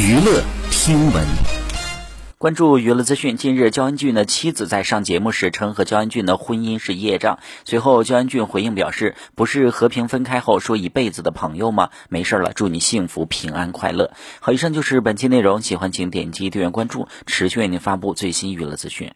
娱乐听闻关注娱乐资讯。近日，焦恩俊的妻子在上节目时称和焦恩俊的婚姻是业障。随后，焦恩俊回应表示，不是和平分开后说一辈子的朋友吗？没事了，祝你幸福、平安、快乐。好，以上就是本期内容，喜欢请点击订阅关注，持续为您发布最新娱乐资讯。